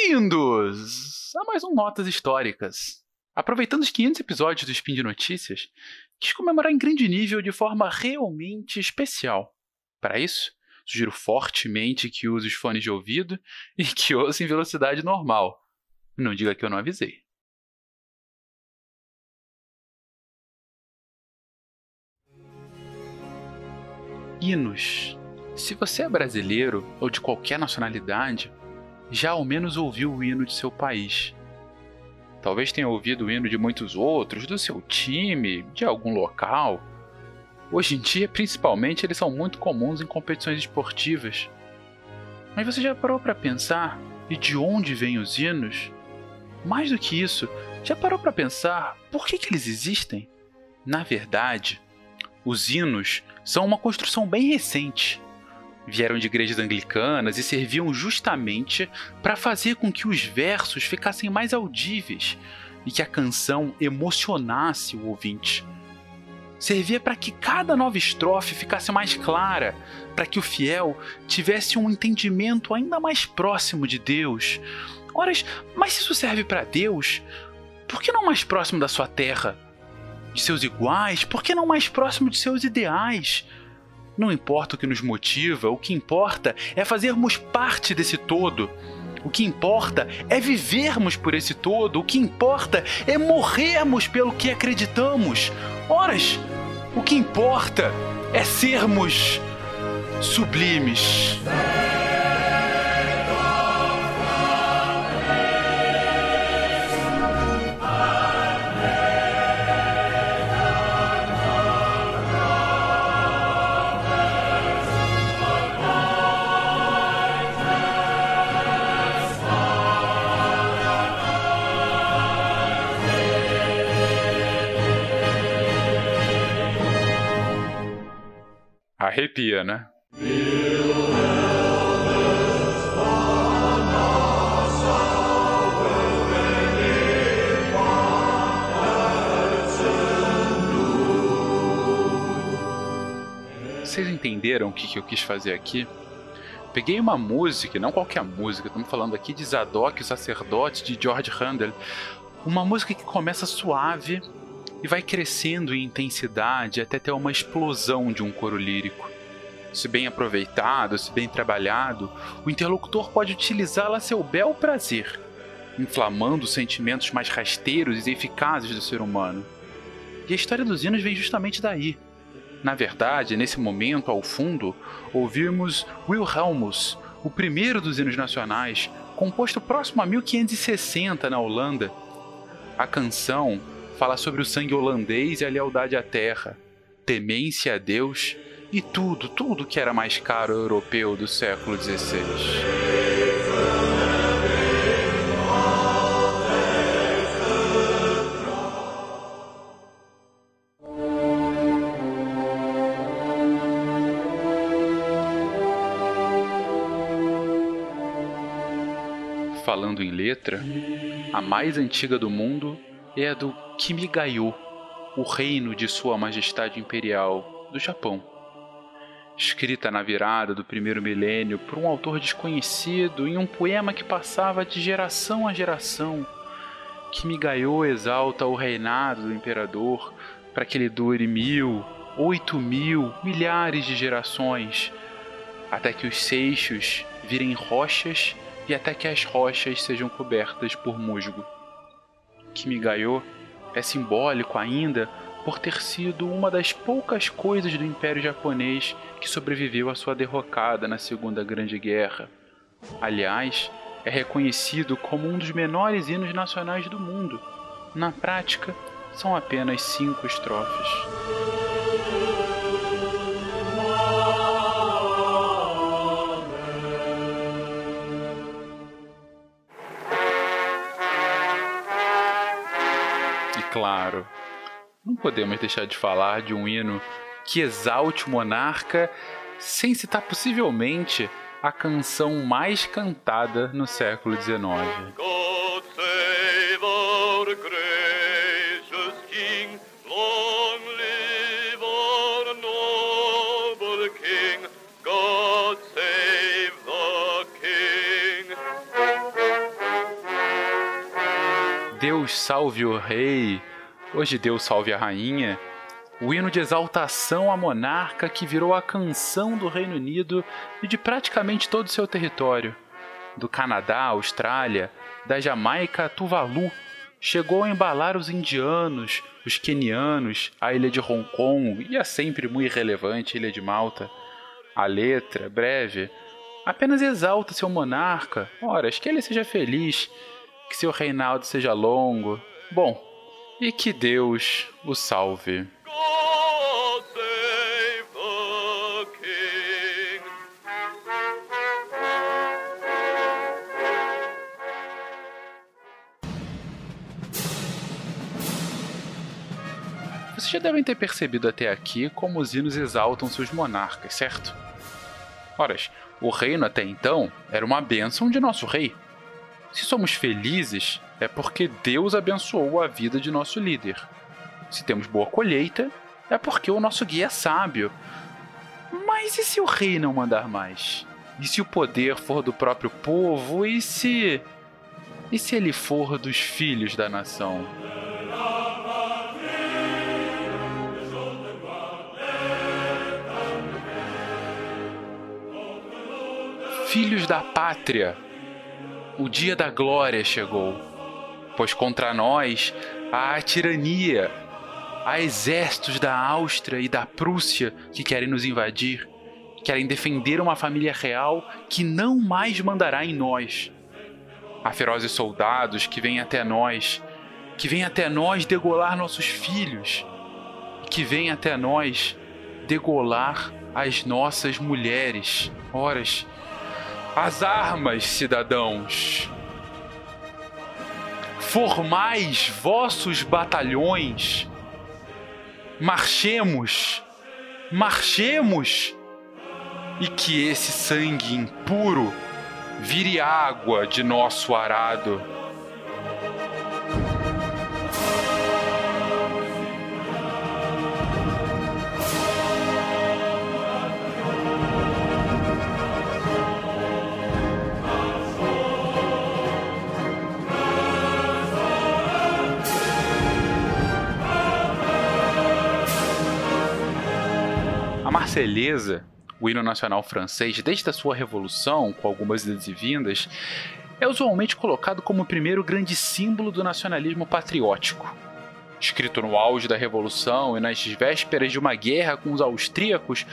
Bem-vindos a mais um Notas Históricas. Aproveitando os 500 episódios do Spin de Notícias, quis comemorar em grande nível de forma realmente especial. Para isso, sugiro fortemente que use os fones de ouvido e que ouça em velocidade normal. Não diga que eu não avisei. Hinos. Se você é brasileiro ou de qualquer nacionalidade, já ao menos ouviu o hino de seu país. Talvez tenha ouvido o hino de muitos outros, do seu time, de algum local. Hoje em dia, principalmente, eles são muito comuns em competições esportivas. Mas você já parou para pensar e de onde vêm os hinos? Mais do que isso, já parou para pensar por que, que eles existem? Na verdade, os hinos são uma construção bem recente vieram de igrejas anglicanas e serviam justamente para fazer com que os versos ficassem mais audíveis e que a canção emocionasse o ouvinte. Servia para que cada nova estrofe ficasse mais clara, para que o fiel tivesse um entendimento ainda mais próximo de Deus. Ora, mas se isso serve para Deus, por que não mais próximo da sua terra? De seus iguais? Por que não mais próximo de seus ideais? Não importa o que nos motiva, o que importa é fazermos parte desse todo. O que importa é vivermos por esse todo, o que importa é morrermos pelo que acreditamos. Horas, o que importa é sermos sublimes. Arrepia, né? Vocês entenderam o que, eu quis fazer aqui? Peguei uma música, não qualquer música, estamos falando aqui de Zadok, o sacerdote de George Handel. Uma música que começa suave e vai crescendo em intensidade até ter uma explosão de um coro lírico. Se bem aproveitado, se bem trabalhado, o interlocutor pode utilizá-la a seu bel prazer, inflamando os sentimentos mais rasteiros e eficazes do ser humano. E a história dos hinos vem justamente daí. Na verdade, nesse momento, ao fundo, ouvimos Wilhelmus, o primeiro dos hinos nacionais, composto próximo a 1560 na Holanda. A canção fala sobre o sangue holandês e a lealdade à terra, temência a Deus e tudo, tudo que era mais caro europeu do século XVI. Falando em letra, a mais antiga do mundo é a do Kimigayo, o reino de Sua Majestade Imperial do Japão. Escrita na virada do primeiro milênio por um autor desconhecido em um poema que passava de geração a geração, Kimigayo exalta o reinado do imperador para que ele dure mil, oito mil, milhares de gerações, até que os seixos virem rochas e até que as rochas sejam cobertas por musgo. Kimigayo é simbólico ainda por ter sido uma das poucas coisas do Império Japonês que sobreviveu à sua derrocada na Segunda Grande Guerra. Aliás, é reconhecido como um dos menores hinos nacionais do mundo. Na prática, são apenas cinco estrofes. Claro, não podemos deixar de falar de um hino que exalte o monarca sem citar possivelmente a canção mais cantada no século XIX. Deus salve o rei, hoje Deus salve a rainha, o hino de exaltação à monarca que virou a canção do Reino Unido e de praticamente todo o seu território. Do Canadá à Austrália, da Jamaica a Tuvalu, chegou a embalar os indianos, os quenianos, a ilha de Hong Kong e a sempre muito irrelevante ilha de Malta. A letra, breve, apenas exalta seu monarca, horas que ele seja feliz, que seu reinado seja longo. Bom, e que Deus o salve. Vocês já devem ter percebido até aqui como os hinos exaltam seus monarcas, certo? Ora, o reino até então era uma bênção de nosso rei. Se somos felizes, é porque Deus abençoou a vida de nosso líder. Se temos boa colheita, é porque o nosso guia é sábio. Mas e se o rei não mandar mais? E se o poder for do próprio povo? E se. E se ele for dos filhos da nação? Filhos da pátria, o dia da glória chegou, pois contra nós há a tirania, há exércitos da Áustria e da Prússia que querem nos invadir, querem defender uma família real que não mais mandará em nós. Há ferozes soldados que vêm até nós, que vêm até nós degolar nossos filhos, que vêm até nós degolar as nossas mulheres. Horas as armas, cidadãos. Formais vossos batalhões. Marchemos, marchemos, e que esse sangue impuro vire água de nosso arado. Marselhesa, o hino nacional francês, desde a sua revolução, com algumas idas e vindas, é usualmente colocado como o primeiro grande símbolo do nacionalismo patriótico. Escrito no auge da Revolução e nas vésperas de uma guerra com os austríacos,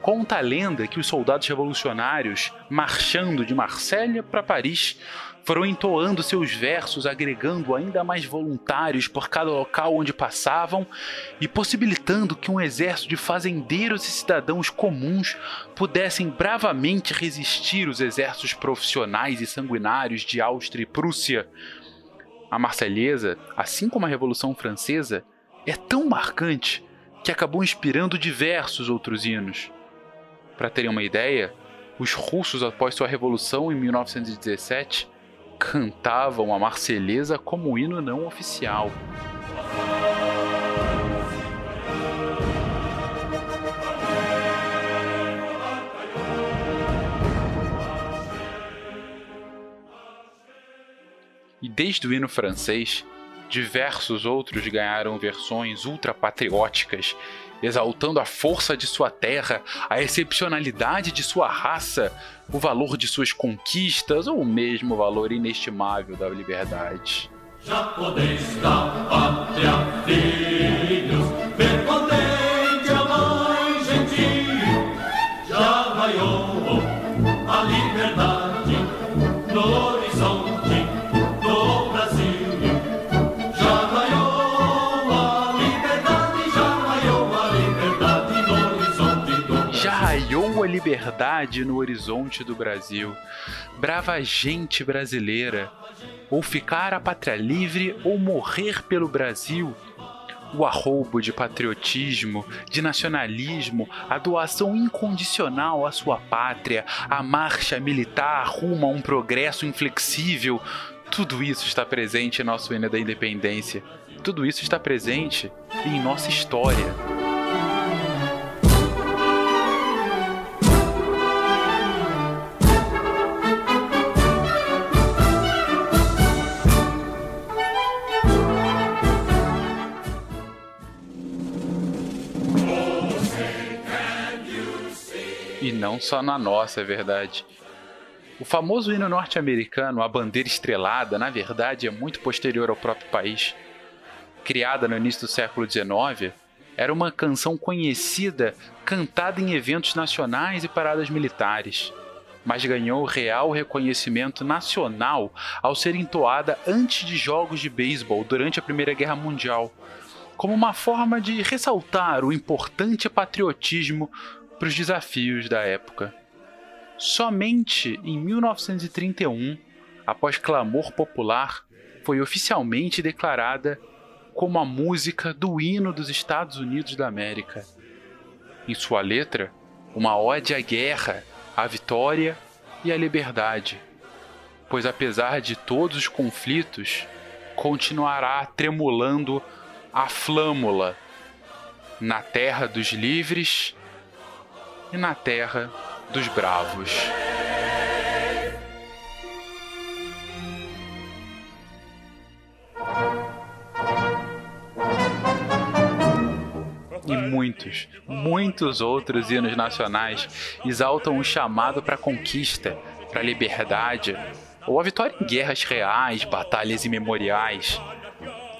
conta a lenda que os soldados revolucionários, marchando de Marsella para Paris, foram entoando seus versos, agregando ainda mais voluntários por cada local onde passavam e possibilitando que um exército de fazendeiros e cidadãos comuns pudessem bravamente resistir os exércitos profissionais e sanguinários de Áustria e Prússia. A Marselhesa, assim como a Revolução Francesa, é tão marcante que acabou inspirando diversos outros hinos. Para terem uma ideia, os russos, após sua revolução em 1917, cantavam a Marselhesa como hino não oficial. E desde o hino francês, diversos outros ganharam versões ultrapatrióticas, exaltando a força de sua terra, a excepcionalidade de sua raça, o valor de suas conquistas ou mesmo o valor inestimável da liberdade. Pátria, filhos, liberdade no horizonte do Brasil, brava gente brasileira, ou ficar a pátria livre ou morrer pelo Brasil. O arroubo de patriotismo, de nacionalismo, a doação incondicional à sua pátria, a marcha militar rumo a um progresso inflexível, tudo isso está presente em nosso hino da independência. Tudo isso está presente em nossa história. Não só na nossa, é verdade. O famoso hino norte-americano, a bandeira estrelada, na verdade é muito posterior ao próprio país. Criada no início do século XIX, era uma canção conhecida, cantada em eventos nacionais e paradas militares, mas ganhou real reconhecimento nacional ao ser entoada antes de jogos de beisebol durante a Primeira Guerra Mundial, como uma forma de ressaltar o importante patriotismo para os desafios da época. Somente em 1931, após clamor popular, foi oficialmente declarada como a música do hino dos Estados Unidos da América. Em sua letra, uma ode à guerra, à vitória e à liberdade, pois apesar de todos os conflitos, continuará tremulando a flâmula na terra dos livres e na terra dos bravos. E muitos, muitos outros hinos nacionais exaltam o chamado para conquista, para a liberdade, ou a vitória em guerras reais, batalhas imemoriais.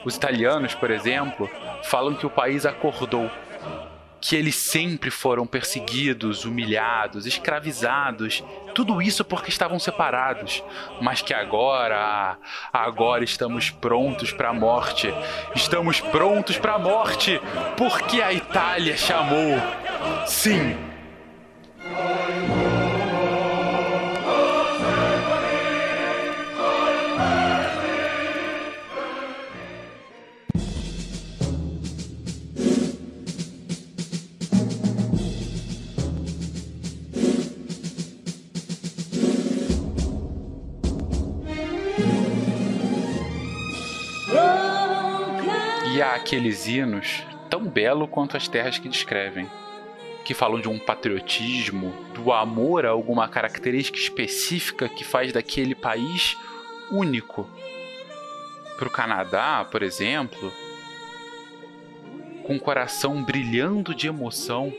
Os italianos, por exemplo, falam que o país acordou, que eles sempre foram perseguidos, humilhados, escravizados, tudo isso porque estavam separados, mas que agora, agora estamos prontos para a morte. Estamos prontos para a morte, porque a Itália chamou. Sim, aqueles hinos tão belo quanto as terras que descrevem, que falam de um patriotismo, do amor a alguma característica específica que faz daquele país único. Para o Canadá, por exemplo, com o coração brilhando de emoção,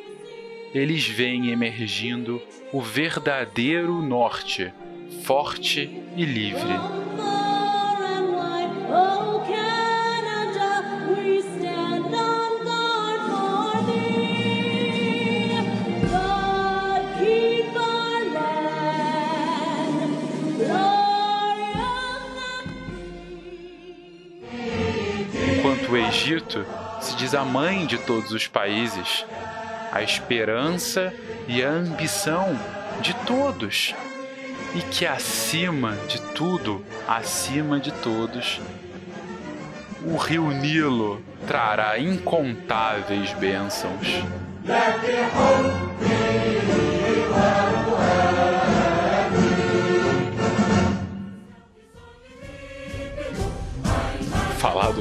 eles veem emergindo o verdadeiro norte, forte e livre. Egito se diz a mãe de todos os países, a esperança e a ambição de todos, e que acima de tudo, acima de todos, o rio Nilo trará incontáveis bênçãos.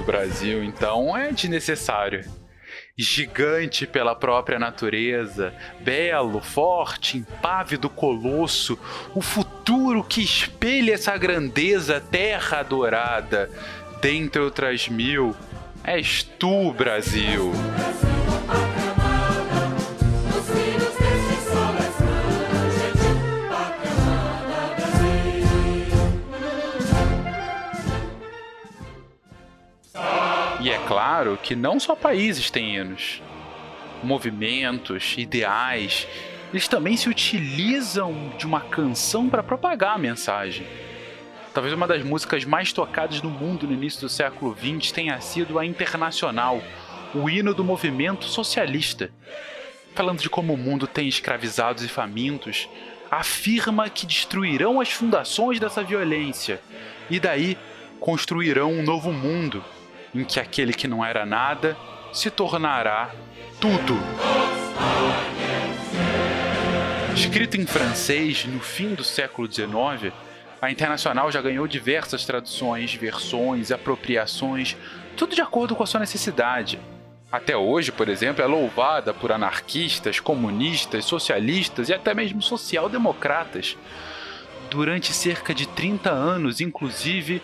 Brasil, então, é desnecessário. Gigante pela própria natureza, belo, forte, impávido colosso, o futuro que espelha essa grandeza, terra adorada, dentre outras mil, és tu, Brasil. Claro que não só países têm hinos. Movimentos, ideais, eles também se utilizam de uma canção para propagar a mensagem. Talvez uma das músicas mais tocadas no mundo no início do século XX tenha sido a Internacional, o hino do movimento socialista. Falando de como o mundo tem escravizados e famintos, afirma que destruirão as fundações dessa violência e daí construirão um novo mundo em que aquele que não era nada se tornará tudo. Escrito em francês no fim do século XIX, a Internacional já ganhou diversas traduções, versões, apropriações, tudo de acordo com a sua necessidade. Até hoje, por exemplo, é louvada por anarquistas, comunistas, socialistas e até mesmo social-democratas. Durante cerca de 30 anos, inclusive,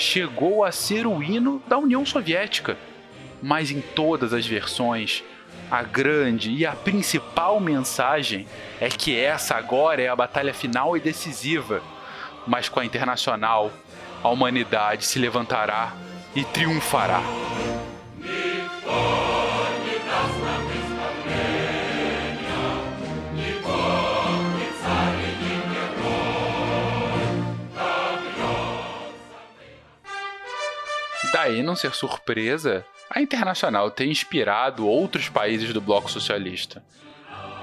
chegou a ser o hino da União Soviética. Mas em todas as versões, a grande e a principal mensagem é que essa agora é a batalha final e decisiva. Mas com a Internacional, a humanidade se levantará e triunfará. Daí não ser surpresa a Internacional ter inspirado outros países do bloco socialista.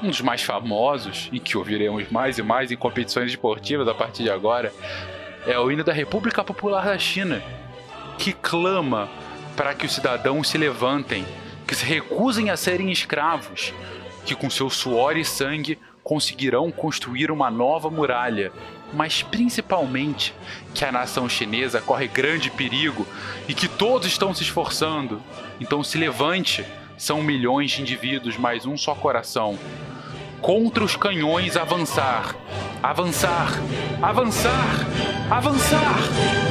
Um dos mais famosos, e que ouviremos mais e mais em competições esportivas a partir de agora, é o hino da República Popular da China, que clama para que os cidadãos se levantem, que se recusem a serem escravos, que com seu suor e sangue conseguirão construir uma nova muralha mas principalmente que a nação chinesa corre grande perigo e que todos estão se esforçando. Então se levante, são milhões de indivíduos, mais um só coração. Contra os canhões avançar, avançar, avançar, avançar.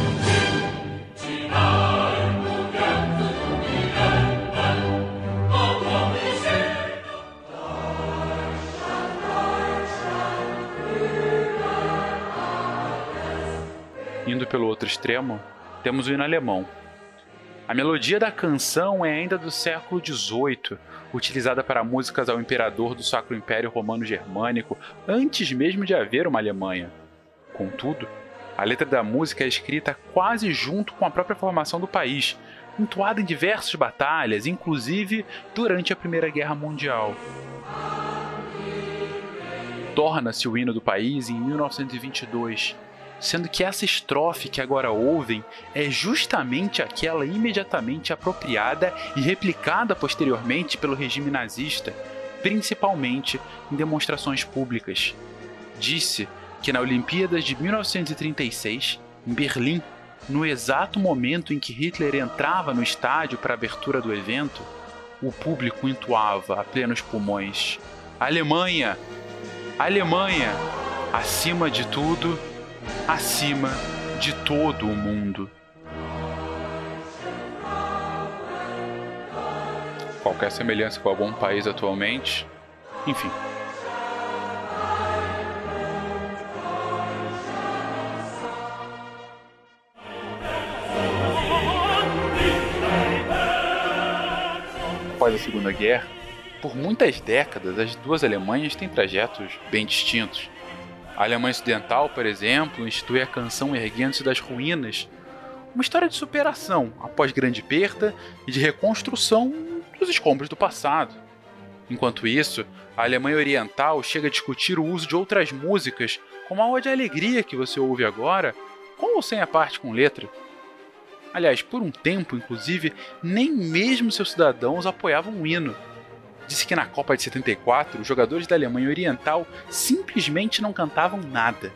Indo pelo outro extremo, temos o hino alemão. A melodia da canção é ainda do século XVIII, utilizada para músicas ao imperador do Sacro Império Romano Germânico, antes mesmo de haver uma Alemanha. Contudo, a letra da música é escrita quase junto com a própria formação do país, entoada em diversas batalhas, inclusive durante a Primeira Guerra Mundial. Torna-se o hino do país em 1922 sendo que essa estrofe que agora ouvem é justamente aquela imediatamente apropriada e replicada posteriormente pelo regime nazista, principalmente em demonstrações públicas. Disse que na Olimpíadas de 1936, em Berlim, no exato momento em que Hitler entrava no estádio para a abertura do evento, o público entoava a plenos pulmões: Alemanha! Alemanha! Acima de tudo, acima de todo o mundo. Qualquer semelhança com algum país atualmente, enfim. Após a Segunda Guerra, por muitas décadas, as duas Alemanhas têm trajetos bem distintos. A Alemanha Ocidental, por exemplo, institui a canção Erguendo-se das Ruínas, uma história de superação após grande perda e de reconstrução dos escombros do passado. Enquanto isso, a Alemanha Oriental chega a discutir o uso de outras músicas, como a Ode de Alegria que você ouve agora, com ou sem a parte com letra. Aliás, por um tempo, inclusive, nem mesmo seus cidadãos apoiavam o hino, disse que na Copa de 74 os jogadores da Alemanha Oriental simplesmente não cantavam nada.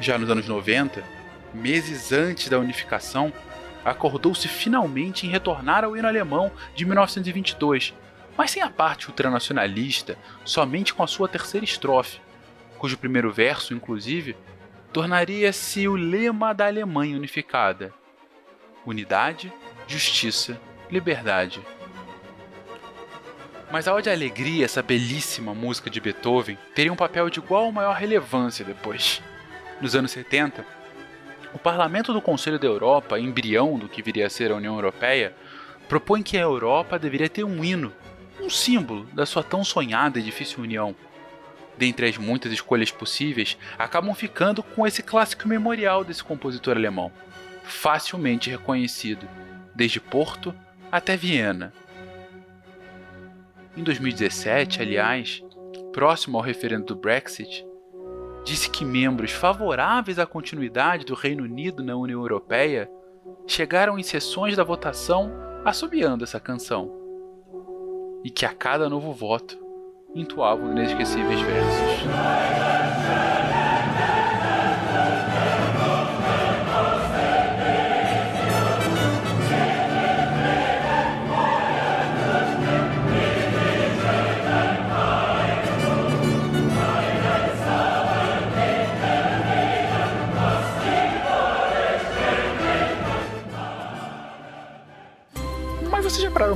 Já nos anos 90, meses antes da unificação, acordou-se finalmente em retornar ao hino alemão de 1922, mas sem a parte ultranacionalista, somente com a sua terceira estrofe, cujo primeiro verso, inclusive, tornaria-se o lema da Alemanha unificada: Unidade, Justiça, Liberdade mas a Ode à Alegria, essa belíssima música de Beethoven, teria um papel de igual ou maior relevância depois. Nos anos 70, o Parlamento do Conselho da Europa, embrião do que viria a ser a União Europeia, propõe que a Europa deveria ter um hino, um símbolo da sua tão sonhada e difícil união. Dentre as muitas escolhas possíveis, acabam ficando com esse clássico memorial desse compositor alemão, facilmente reconhecido, desde Porto até Viena, em 2017, aliás, próximo ao referendo do Brexit, disse que membros favoráveis à continuidade do Reino Unido na União Europeia chegaram em sessões da votação assobiando essa canção, e que a cada novo voto entoavam inesquecíveis versos.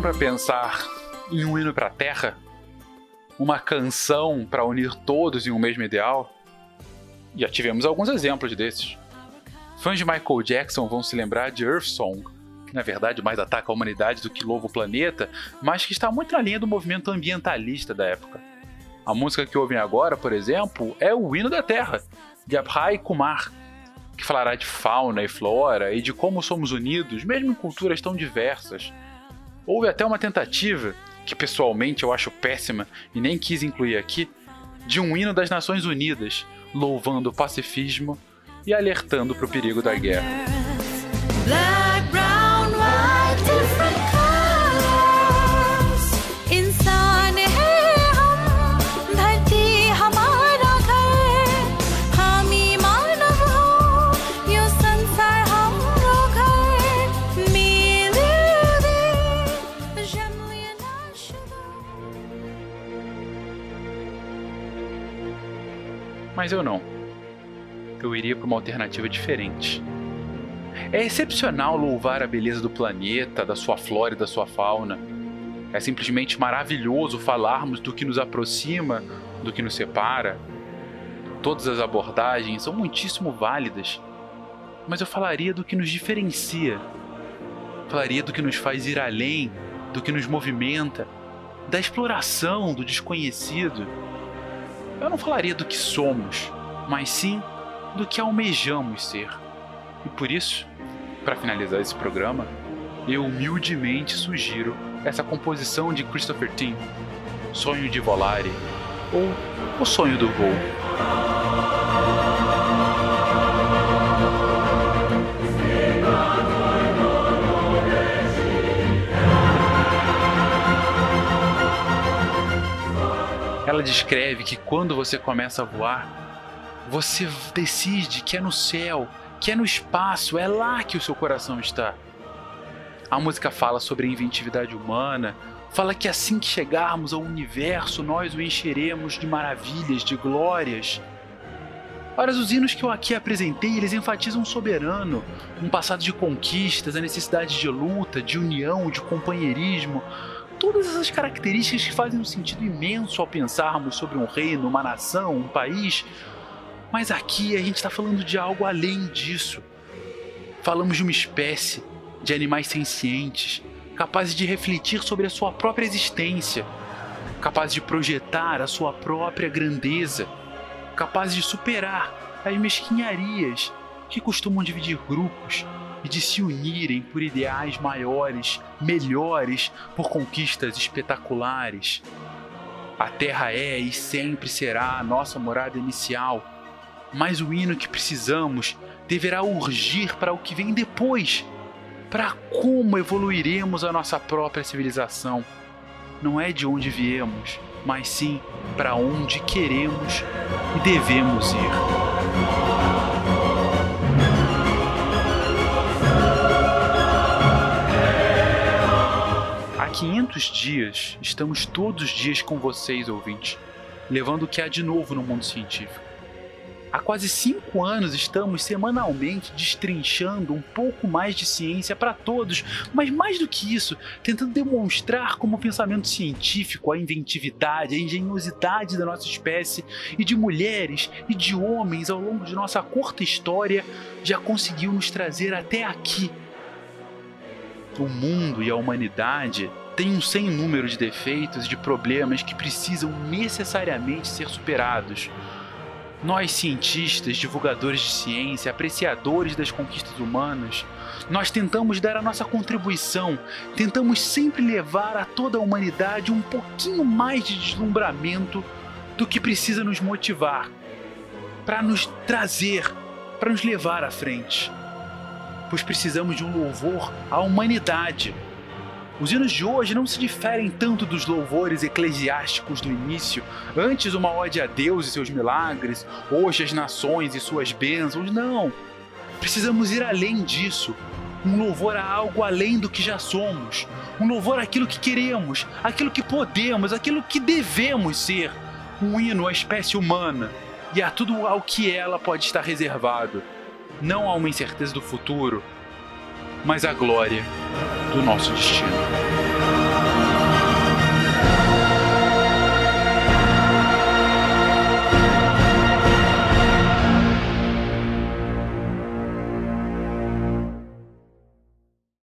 Para pensar em um hino para a Terra? Uma canção para unir todos em um mesmo ideal? Já tivemos alguns exemplos desses. Fãs de Michael Jackson vão se lembrar de Earth Song, que na verdade mais ataca a humanidade do que louva o planeta, mas que está muito na linha do movimento ambientalista da época. A música que ouvem agora, por exemplo, é o Hino da Terra, de Abhay Kumar, que falará de fauna e flora e de como somos unidos, mesmo em culturas tão diversas. Houve até uma tentativa, que pessoalmente eu acho péssima e nem quis incluir aqui, de um hino das Nações Unidas, louvando o pacifismo e alertando para o perigo da guerra. Mas eu não. Eu iria para uma alternativa diferente. É excepcional louvar a beleza do planeta, da sua flora e da sua fauna. É simplesmente maravilhoso falarmos do que nos aproxima, do que nos separa. Todas as abordagens são muitíssimo válidas, mas eu falaria do que nos diferencia. Falaria do que nos faz ir além, do que nos movimenta, da exploração do desconhecido eu não falaria do que somos, mas sim do que almejamos ser. E por isso, para finalizar esse programa, eu humildemente sugiro essa composição de Christopher Tim, Sonho de Volare, ou O Sonho do Voo. Ela descreve que quando você começa a voar, você decide que é no céu, que é no espaço, é lá que o seu coração está. A música fala sobre a inventividade humana, fala que assim que chegarmos ao universo, nós o encheremos de maravilhas, de glórias. Ora, os hinos que eu aqui apresentei, eles enfatizam um soberano, um passado de conquistas, a necessidade de luta, de união, de companheirismo, todas essas características que fazem um sentido imenso ao pensarmos sobre um reino, uma nação, um país. Mas aqui a gente está falando de algo além disso. Falamos de uma espécie, de animais sencientes, capazes de refletir sobre a sua própria existência, capazes de projetar a sua própria grandeza, capazes de superar as mesquinharias que costumam dividir grupos e de se unirem por ideais maiores, melhores, por conquistas espetaculares. A Terra é e sempre será a nossa morada inicial, mas o hino que precisamos deverá urgir para o que vem depois, para como evoluiremos a nossa própria civilização. Não é de onde viemos, mas sim para onde queremos e devemos ir. 500 dias, estamos todos os dias com vocês, ouvintes, levando o que há de novo no mundo científico. Há quase cinco anos estamos semanalmente destrinchando um pouco mais de ciência para todos, mas mais do que isso, tentando demonstrar como o pensamento científico, a inventividade, a engenhosidade da nossa espécie e de mulheres e de homens ao longo de nossa curta história já conseguiu nos trazer até aqui o mundo e a humanidade têm um sem número de defeitos e de problemas que precisam necessariamente ser superados. Nós, cientistas, divulgadores de ciência, apreciadores das conquistas humanas, nós tentamos dar a nossa contribuição, tentamos sempre levar a toda a humanidade um pouquinho mais de deslumbramento do que precisa nos motivar, para nos trazer, para nos levar à frente pois precisamos de um louvor à humanidade. Os hinos de hoje não se diferem tanto dos louvores eclesiásticos do início, antes uma ode a Deus e seus milagres, hoje as nações e suas bênçãos, não. Precisamos ir além disso, um louvor a algo além do que já somos, um louvor àquilo que queremos, aquilo que podemos, aquilo que devemos ser, um hino à espécie humana. E a tudo ao que ela pode estar reservado. Não a uma incerteza do futuro, mas a glória do nosso destino.